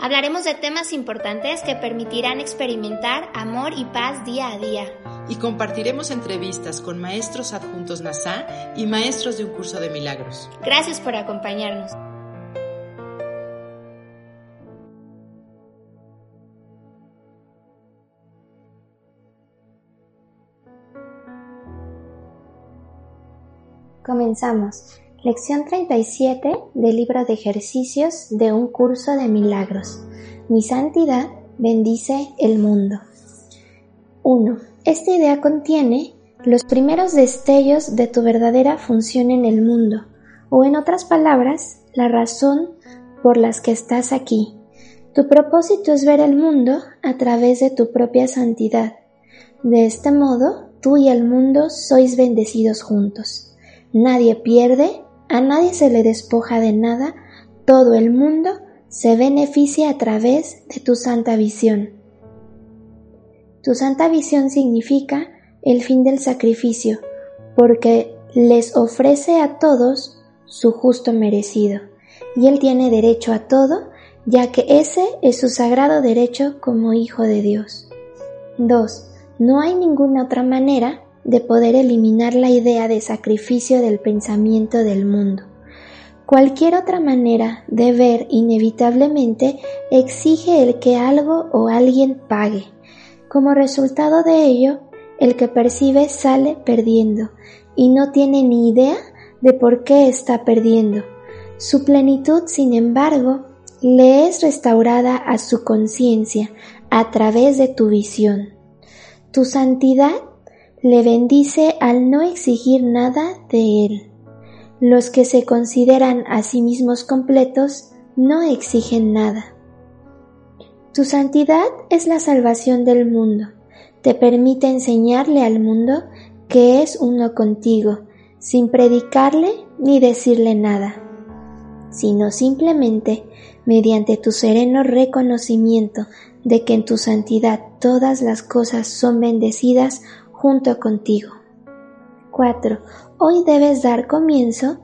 Hablaremos de temas importantes que permitirán experimentar amor y paz día a día y compartiremos entrevistas con maestros adjuntos NASA y maestros de un curso de milagros. Gracias por acompañarnos. Comenzamos. Lección 37 del libro de ejercicios de un curso de milagros. Mi santidad bendice el mundo. 1. Esta idea contiene los primeros destellos de tu verdadera función en el mundo, o en otras palabras, la razón por las que estás aquí. Tu propósito es ver el mundo a través de tu propia santidad. De este modo, tú y el mundo sois bendecidos juntos. Nadie pierde, a nadie se le despoja de nada, todo el mundo se beneficia a través de tu santa visión. Tu santa visión significa el fin del sacrificio, porque les ofrece a todos su justo merecido, y Él tiene derecho a todo, ya que ese es su sagrado derecho como Hijo de Dios. 2. No hay ninguna otra manera de poder eliminar la idea de sacrificio del pensamiento del mundo. Cualquier otra manera de ver inevitablemente exige el que algo o alguien pague, como resultado de ello, el que percibe sale perdiendo y no tiene ni idea de por qué está perdiendo. Su plenitud, sin embargo, le es restaurada a su conciencia a través de tu visión. Tu santidad le bendice al no exigir nada de él. Los que se consideran a sí mismos completos no exigen nada. Tu santidad es la salvación del mundo. Te permite enseñarle al mundo que es uno contigo, sin predicarle ni decirle nada, sino simplemente mediante tu sereno reconocimiento de que en tu santidad todas las cosas son bendecidas junto contigo. 4. Hoy debes dar comienzo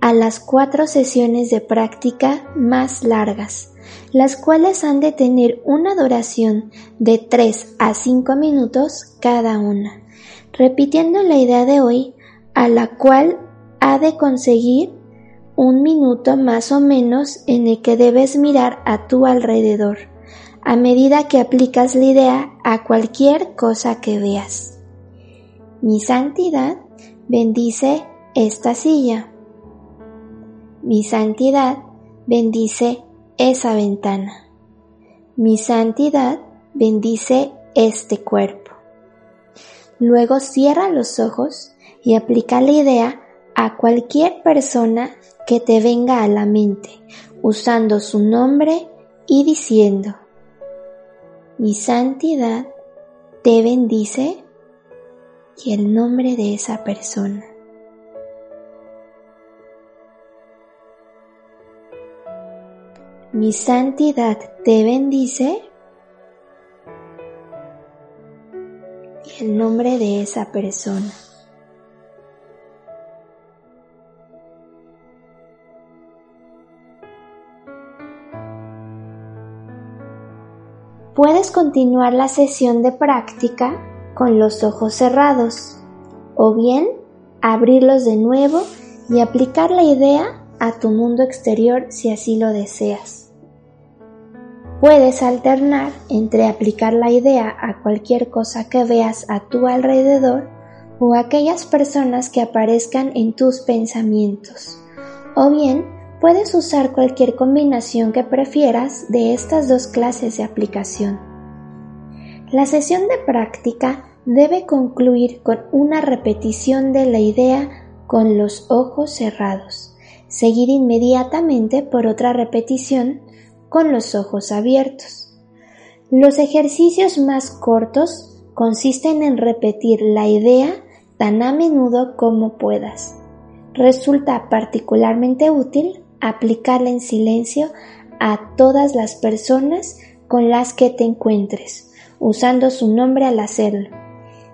a las cuatro sesiones de práctica más largas las cuales han de tener una duración de 3 a 5 minutos cada una, repitiendo la idea de hoy, a la cual ha de conseguir un minuto más o menos en el que debes mirar a tu alrededor, a medida que aplicas la idea a cualquier cosa que veas. Mi santidad bendice esta silla. Mi santidad bendice esa ventana. Mi santidad bendice este cuerpo. Luego cierra los ojos y aplica la idea a cualquier persona que te venga a la mente, usando su nombre y diciendo, mi santidad te bendice y el nombre de esa persona. mi santidad te bendice y el nombre de esa persona. Puedes continuar la sesión de práctica con los ojos cerrados o bien abrirlos de nuevo y aplicar la idea a tu mundo exterior si así lo deseas. Puedes alternar entre aplicar la idea a cualquier cosa que veas a tu alrededor o a aquellas personas que aparezcan en tus pensamientos. O bien, puedes usar cualquier combinación que prefieras de estas dos clases de aplicación. La sesión de práctica debe concluir con una repetición de la idea con los ojos cerrados, seguida inmediatamente por otra repetición con los ojos abiertos. Los ejercicios más cortos consisten en repetir la idea tan a menudo como puedas. Resulta particularmente útil aplicarla en silencio a todas las personas con las que te encuentres, usando su nombre al hacerlo.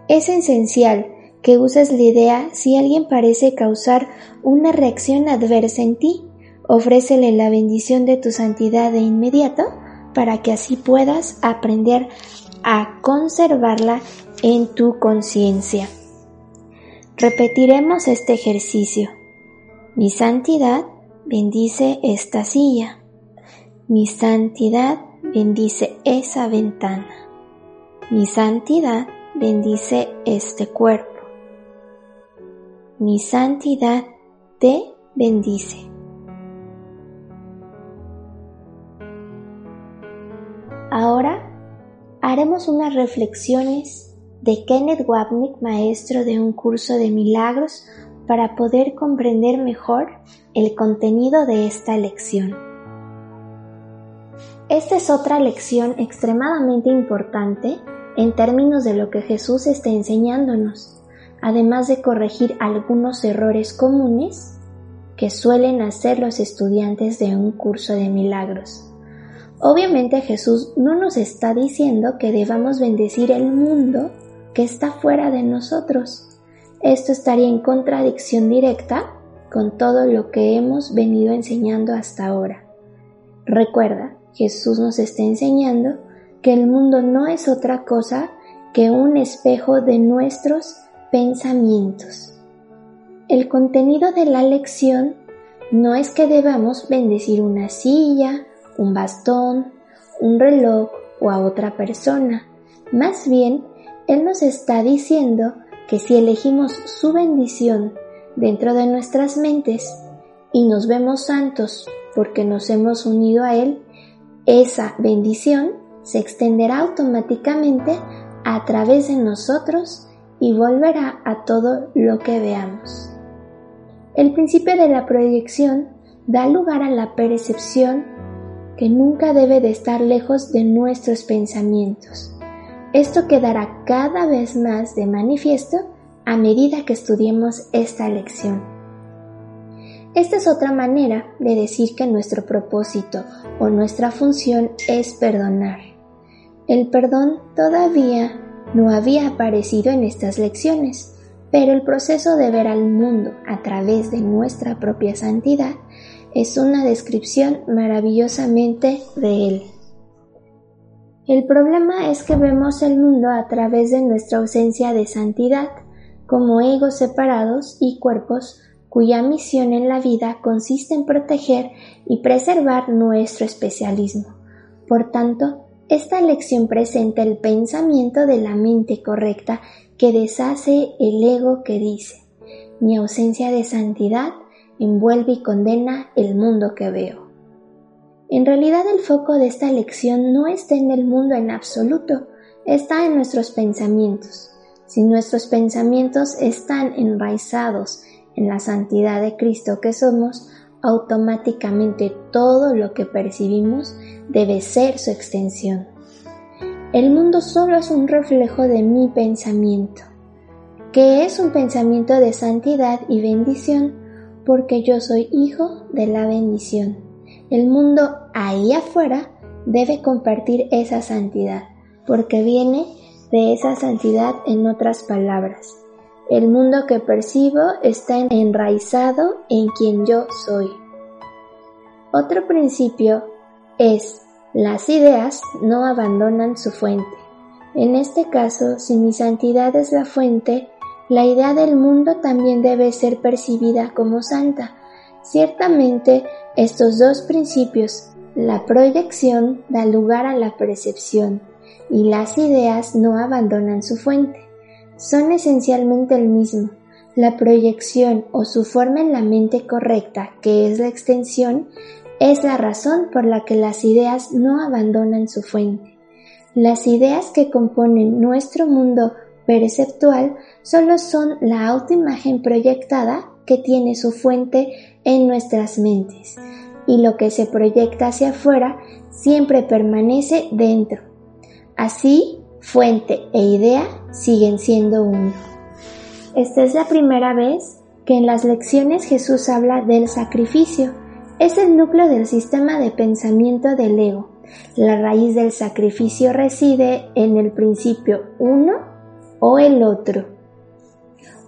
Es esencial que uses la idea si alguien parece causar una reacción adversa en ti. Ofrécele la bendición de tu santidad de inmediato para que así puedas aprender a conservarla en tu conciencia. Repetiremos este ejercicio. Mi santidad bendice esta silla. Mi santidad bendice esa ventana. Mi santidad bendice este cuerpo. Mi santidad te bendice. Ahora haremos unas reflexiones de Kenneth Wapnick, maestro de un curso de milagros, para poder comprender mejor el contenido de esta lección. Esta es otra lección extremadamente importante en términos de lo que Jesús está enseñándonos, además de corregir algunos errores comunes que suelen hacer los estudiantes de un curso de milagros. Obviamente Jesús no nos está diciendo que debamos bendecir el mundo que está fuera de nosotros. Esto estaría en contradicción directa con todo lo que hemos venido enseñando hasta ahora. Recuerda, Jesús nos está enseñando que el mundo no es otra cosa que un espejo de nuestros pensamientos. El contenido de la lección no es que debamos bendecir una silla, un bastón, un reloj o a otra persona. Más bien, Él nos está diciendo que si elegimos su bendición dentro de nuestras mentes y nos vemos santos porque nos hemos unido a Él, esa bendición se extenderá automáticamente a través de nosotros y volverá a todo lo que veamos. El principio de la proyección da lugar a la percepción que nunca debe de estar lejos de nuestros pensamientos. Esto quedará cada vez más de manifiesto a medida que estudiemos esta lección. Esta es otra manera de decir que nuestro propósito o nuestra función es perdonar. El perdón todavía no había aparecido en estas lecciones, pero el proceso de ver al mundo a través de nuestra propia santidad es una descripción maravillosamente de él. El problema es que vemos el mundo a través de nuestra ausencia de santidad, como egos separados y cuerpos cuya misión en la vida consiste en proteger y preservar nuestro especialismo. Por tanto, esta lección presenta el pensamiento de la mente correcta que deshace el ego que dice, mi ausencia de santidad envuelve y condena el mundo que veo. En realidad el foco de esta lección no está en el mundo en absoluto, está en nuestros pensamientos. Si nuestros pensamientos están enraizados en la santidad de Cristo que somos, automáticamente todo lo que percibimos debe ser su extensión. El mundo solo es un reflejo de mi pensamiento, que es un pensamiento de santidad y bendición porque yo soy hijo de la bendición. El mundo ahí afuera debe compartir esa santidad, porque viene de esa santidad en otras palabras. El mundo que percibo está enraizado en quien yo soy. Otro principio es las ideas no abandonan su fuente. En este caso, si mi santidad es la fuente, la idea del mundo también debe ser percibida como santa. Ciertamente, estos dos principios, la proyección da lugar a la percepción y las ideas no abandonan su fuente. Son esencialmente el mismo. La proyección o su forma en la mente correcta, que es la extensión, es la razón por la que las ideas no abandonan su fuente. Las ideas que componen nuestro mundo perceptual solo son la autoimagen proyectada que tiene su fuente en nuestras mentes y lo que se proyecta hacia afuera siempre permanece dentro. Así, fuente e idea siguen siendo uno. Esta es la primera vez que en las lecciones Jesús habla del sacrificio. Es el núcleo del sistema de pensamiento del ego. La raíz del sacrificio reside en el principio uno o el otro.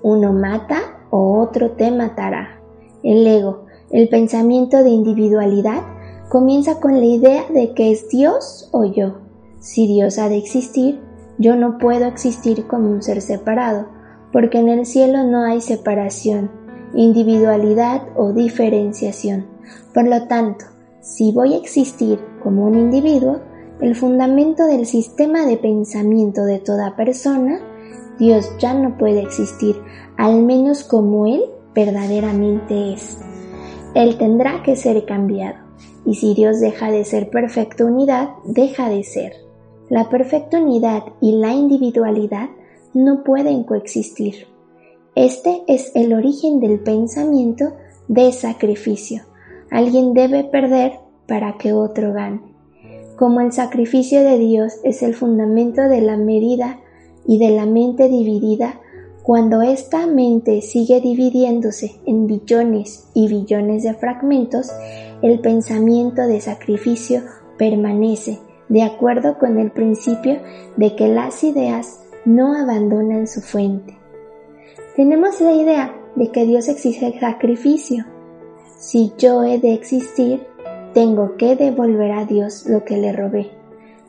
Uno mata o otro te matará. El ego, el pensamiento de individualidad, comienza con la idea de que es Dios o yo. Si Dios ha de existir, yo no puedo existir como un ser separado, porque en el cielo no hay separación, individualidad o diferenciación. Por lo tanto, si voy a existir como un individuo, el fundamento del sistema de pensamiento de toda persona, Dios ya no puede existir, al menos como Él verdaderamente es. Él tendrá que ser cambiado, y si Dios deja de ser perfecta unidad, deja de ser. La perfecta unidad y la individualidad no pueden coexistir. Este es el origen del pensamiento de sacrificio. Alguien debe perder para que otro gane. Como el sacrificio de Dios es el fundamento de la medida y de la mente dividida, cuando esta mente sigue dividiéndose en billones y billones de fragmentos, el pensamiento de sacrificio permanece de acuerdo con el principio de que las ideas no abandonan su fuente. Tenemos la idea de que Dios exige sacrificio. Si yo he de existir, tengo que devolver a Dios lo que le robé.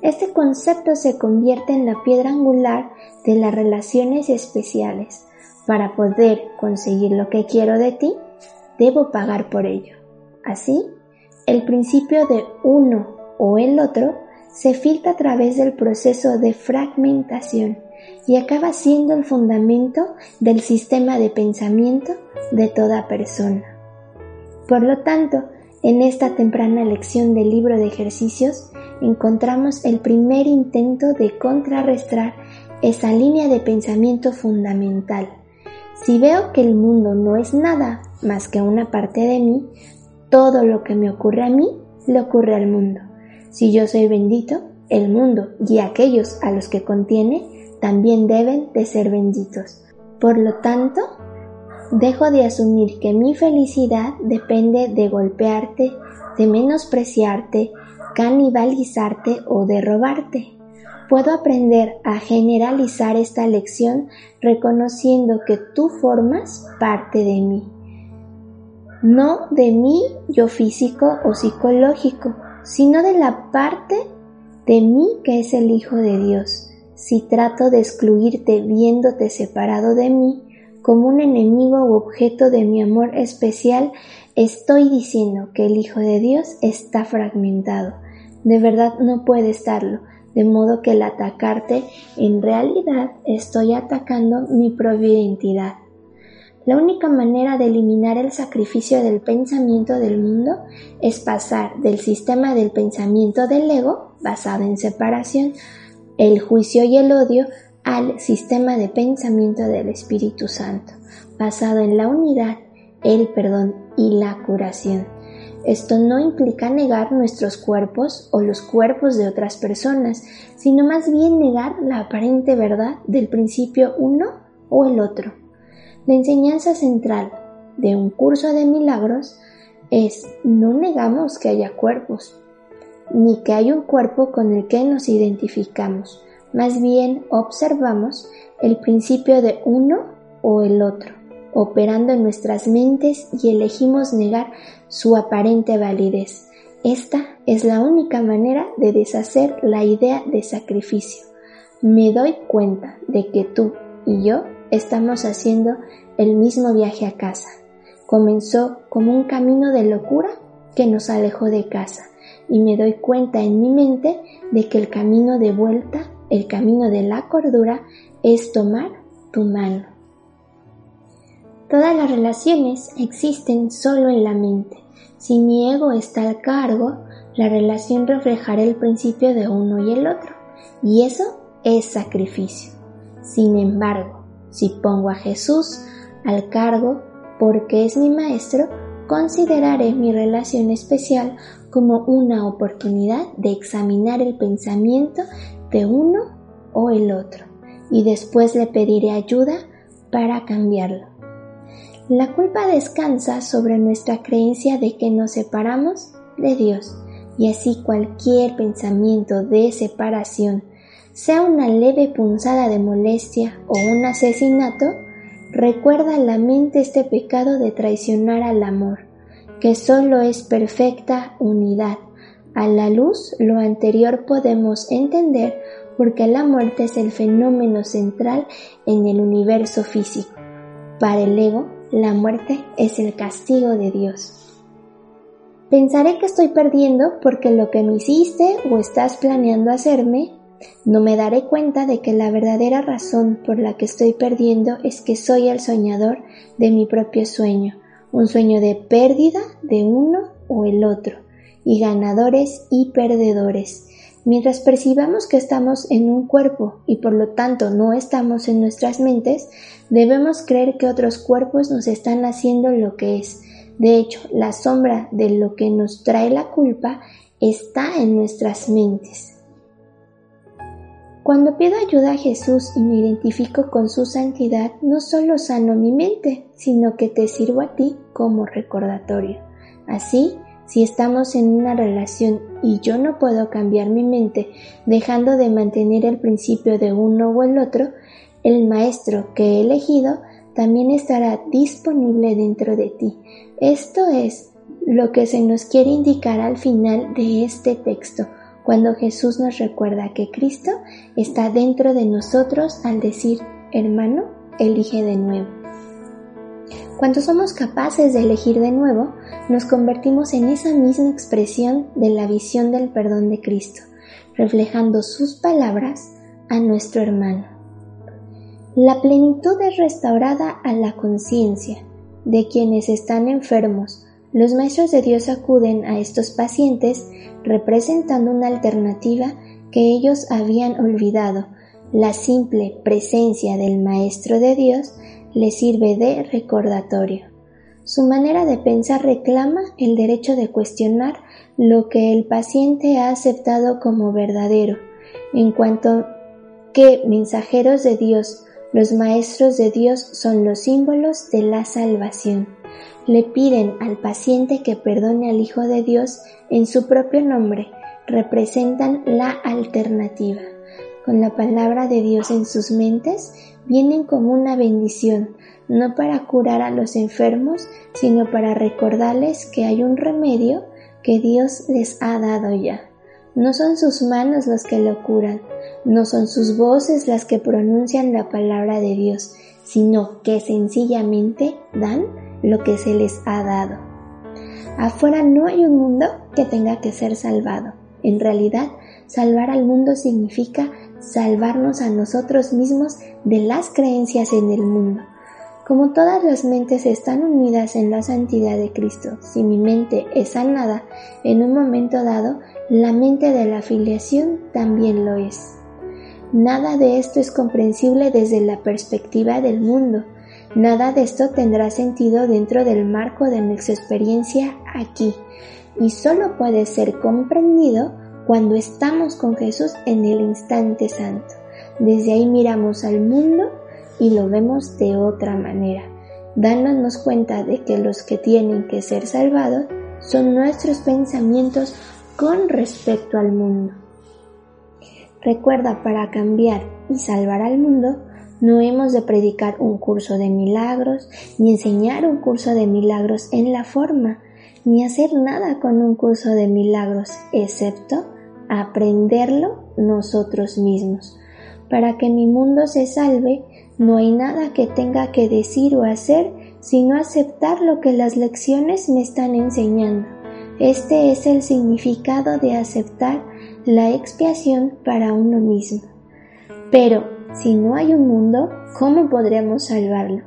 Este concepto se convierte en la piedra angular de las relaciones especiales. Para poder conseguir lo que quiero de ti, debo pagar por ello. Así, el principio de uno o el otro se filtra a través del proceso de fragmentación y acaba siendo el fundamento del sistema de pensamiento de toda persona. Por lo tanto, en esta temprana lección del libro de ejercicios encontramos el primer intento de contrarrestar esa línea de pensamiento fundamental. Si veo que el mundo no es nada más que una parte de mí, todo lo que me ocurre a mí le ocurre al mundo. Si yo soy bendito, el mundo y aquellos a los que contiene también deben de ser benditos. Por lo tanto, dejo de asumir que mi felicidad depende de golpearte, de menospreciarte, canibalizarte o de robarte. Puedo aprender a generalizar esta lección reconociendo que tú formas parte de mí. No de mí yo físico o psicológico, sino de la parte de mí que es el Hijo de Dios. Si trato de excluirte viéndote separado de mí, como un enemigo u objeto de mi amor especial, estoy diciendo que el Hijo de Dios está fragmentado. De verdad no puede estarlo, de modo que al atacarte, en realidad estoy atacando mi propia identidad. La única manera de eliminar el sacrificio del pensamiento del mundo es pasar del sistema del pensamiento del ego, basado en separación, el juicio y el odio, al sistema de pensamiento del Espíritu Santo, basado en la unidad, el perdón y la curación. Esto no implica negar nuestros cuerpos o los cuerpos de otras personas, sino más bien negar la aparente verdad del principio uno o el otro. La enseñanza central de un curso de milagros es no negamos que haya cuerpos, ni que hay un cuerpo con el que nos identificamos, más bien observamos el principio de uno o el otro, operando en nuestras mentes y elegimos negar su aparente validez. Esta es la única manera de deshacer la idea de sacrificio. Me doy cuenta de que tú y yo estamos haciendo el mismo viaje a casa. Comenzó como un camino de locura que nos alejó de casa y me doy cuenta en mi mente de que el camino de vuelta el camino de la cordura es tomar tu mano. Todas las relaciones existen solo en la mente. Si mi ego está al cargo, la relación reflejará el principio de uno y el otro, y eso es sacrificio. Sin embargo, si pongo a Jesús al cargo porque es mi maestro, consideraré mi relación especial como una oportunidad de examinar el pensamiento de uno o el otro y después le pediré ayuda para cambiarlo. La culpa descansa sobre nuestra creencia de que nos separamos de Dios y así cualquier pensamiento de separación, sea una leve punzada de molestia o un asesinato, recuerda a la mente este pecado de traicionar al amor, que solo es perfecta unidad. A la luz lo anterior podemos entender porque la muerte es el fenómeno central en el universo físico. Para el ego, la muerte es el castigo de Dios. Pensaré que estoy perdiendo porque lo que me hiciste o estás planeando hacerme, no me daré cuenta de que la verdadera razón por la que estoy perdiendo es que soy el soñador de mi propio sueño, un sueño de pérdida de uno o el otro, y ganadores y perdedores, Mientras percibamos que estamos en un cuerpo y por lo tanto no estamos en nuestras mentes, debemos creer que otros cuerpos nos están haciendo lo que es. De hecho, la sombra de lo que nos trae la culpa está en nuestras mentes. Cuando pido ayuda a Jesús y me identifico con su santidad, no solo sano mi mente, sino que te sirvo a ti como recordatorio. Así, si estamos en una relación y yo no puedo cambiar mi mente dejando de mantener el principio de uno o el otro, el maestro que he elegido también estará disponible dentro de ti. Esto es lo que se nos quiere indicar al final de este texto, cuando Jesús nos recuerda que Cristo está dentro de nosotros al decir, hermano, elige de nuevo. Cuando somos capaces de elegir de nuevo, nos convertimos en esa misma expresión de la visión del perdón de Cristo, reflejando sus palabras a nuestro hermano. La plenitud es restaurada a la conciencia de quienes están enfermos. Los maestros de Dios acuden a estos pacientes representando una alternativa que ellos habían olvidado, la simple presencia del Maestro de Dios le sirve de recordatorio. Su manera de pensar reclama el derecho de cuestionar lo que el paciente ha aceptado como verdadero, en cuanto que mensajeros de Dios, los maestros de Dios son los símbolos de la salvación. Le piden al paciente que perdone al Hijo de Dios en su propio nombre, representan la alternativa. Con la palabra de Dios en sus mentes, vienen como una bendición, no para curar a los enfermos, sino para recordarles que hay un remedio que Dios les ha dado ya. No son sus manos las que lo curan, no son sus voces las que pronuncian la palabra de Dios, sino que sencillamente dan lo que se les ha dado. Afuera no hay un mundo que tenga que ser salvado. En realidad, salvar al mundo significa salvarnos a nosotros mismos de las creencias en el mundo. Como todas las mentes están unidas en la santidad de Cristo, si mi mente es sanada en un momento dado, la mente de la afiliación también lo es. Nada de esto es comprensible desde la perspectiva del mundo. Nada de esto tendrá sentido dentro del marco de nuestra experiencia aquí y solo puede ser comprendido cuando estamos con Jesús en el instante santo. Desde ahí miramos al mundo y lo vemos de otra manera, dándonos cuenta de que los que tienen que ser salvados son nuestros pensamientos con respecto al mundo. Recuerda, para cambiar y salvar al mundo, no hemos de predicar un curso de milagros, ni enseñar un curso de milagros en la forma, ni hacer nada con un curso de milagros, excepto aprenderlo nosotros mismos. Para que mi mundo se salve, no hay nada que tenga que decir o hacer, sino aceptar lo que las lecciones me están enseñando. Este es el significado de aceptar la expiación para uno mismo. Pero, si no hay un mundo, ¿cómo podremos salvarlo?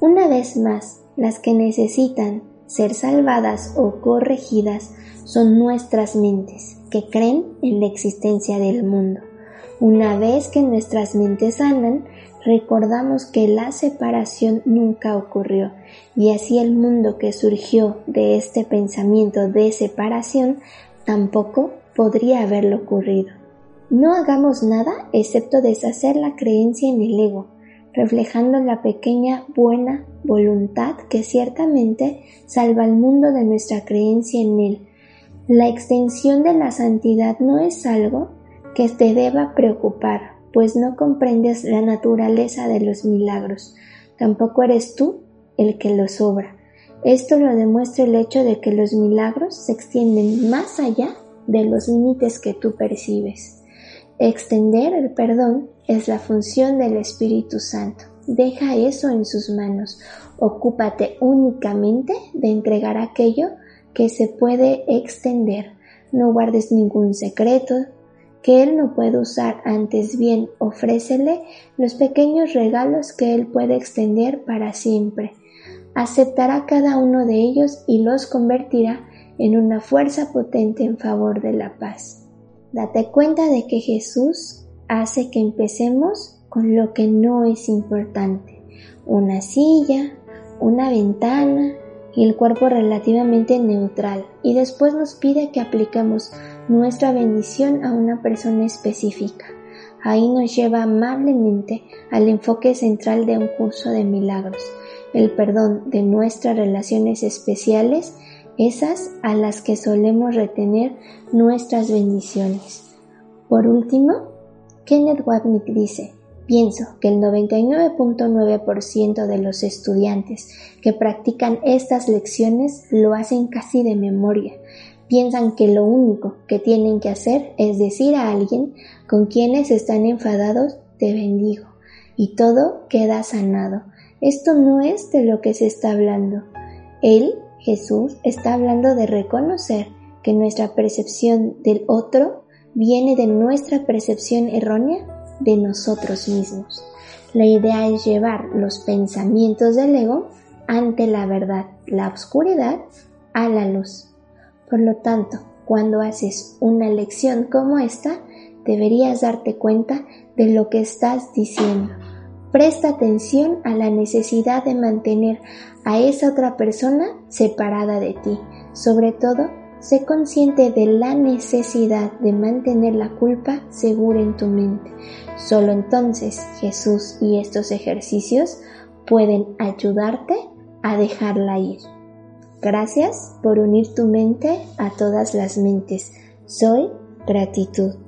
Una vez más, las que necesitan ser salvadas o corregidas son nuestras mentes, que creen en la existencia del mundo. Una vez que nuestras mentes sanan, recordamos que la separación nunca ocurrió y así el mundo que surgió de este pensamiento de separación tampoco podría haberlo ocurrido. No hagamos nada excepto deshacer la creencia en el ego, reflejando la pequeña buena voluntad que ciertamente salva al mundo de nuestra creencia en él. La extensión de la santidad no es algo que te deba preocupar, pues no comprendes la naturaleza de los milagros. Tampoco eres tú el que los obra. Esto lo demuestra el hecho de que los milagros se extienden más allá de los límites que tú percibes. Extender el perdón es la función del Espíritu Santo. Deja eso en sus manos. Ocúpate únicamente de entregar aquello que se puede extender. No guardes ningún secreto que Él no puede usar, antes bien ofrécele los pequeños regalos que Él puede extender para siempre. Aceptará cada uno de ellos y los convertirá en una fuerza potente en favor de la paz. Date cuenta de que Jesús hace que empecemos con lo que no es importante. Una silla, una ventana y el cuerpo relativamente neutral. Y después nos pide que apliquemos nuestra bendición a una persona específica. Ahí nos lleva amablemente al enfoque central de un curso de milagros, el perdón de nuestras relaciones especiales esas a las que solemos retener nuestras bendiciones. Por último, Kenneth Wapnick dice, pienso que el 99.9% de los estudiantes que practican estas lecciones lo hacen casi de memoria. Piensan que lo único que tienen que hacer es decir a alguien con quienes están enfadados te bendigo y todo queda sanado. Esto no es de lo que se está hablando. Él Jesús está hablando de reconocer que nuestra percepción del otro viene de nuestra percepción errónea de nosotros mismos. La idea es llevar los pensamientos del ego ante la verdad, la oscuridad a la luz. Por lo tanto, cuando haces una lección como esta, deberías darte cuenta de lo que estás diciendo. Presta atención a la necesidad de mantener a esa otra persona separada de ti. Sobre todo, sé consciente de la necesidad de mantener la culpa segura en tu mente. Solo entonces Jesús y estos ejercicios pueden ayudarte a dejarla ir. Gracias por unir tu mente a todas las mentes. Soy gratitud.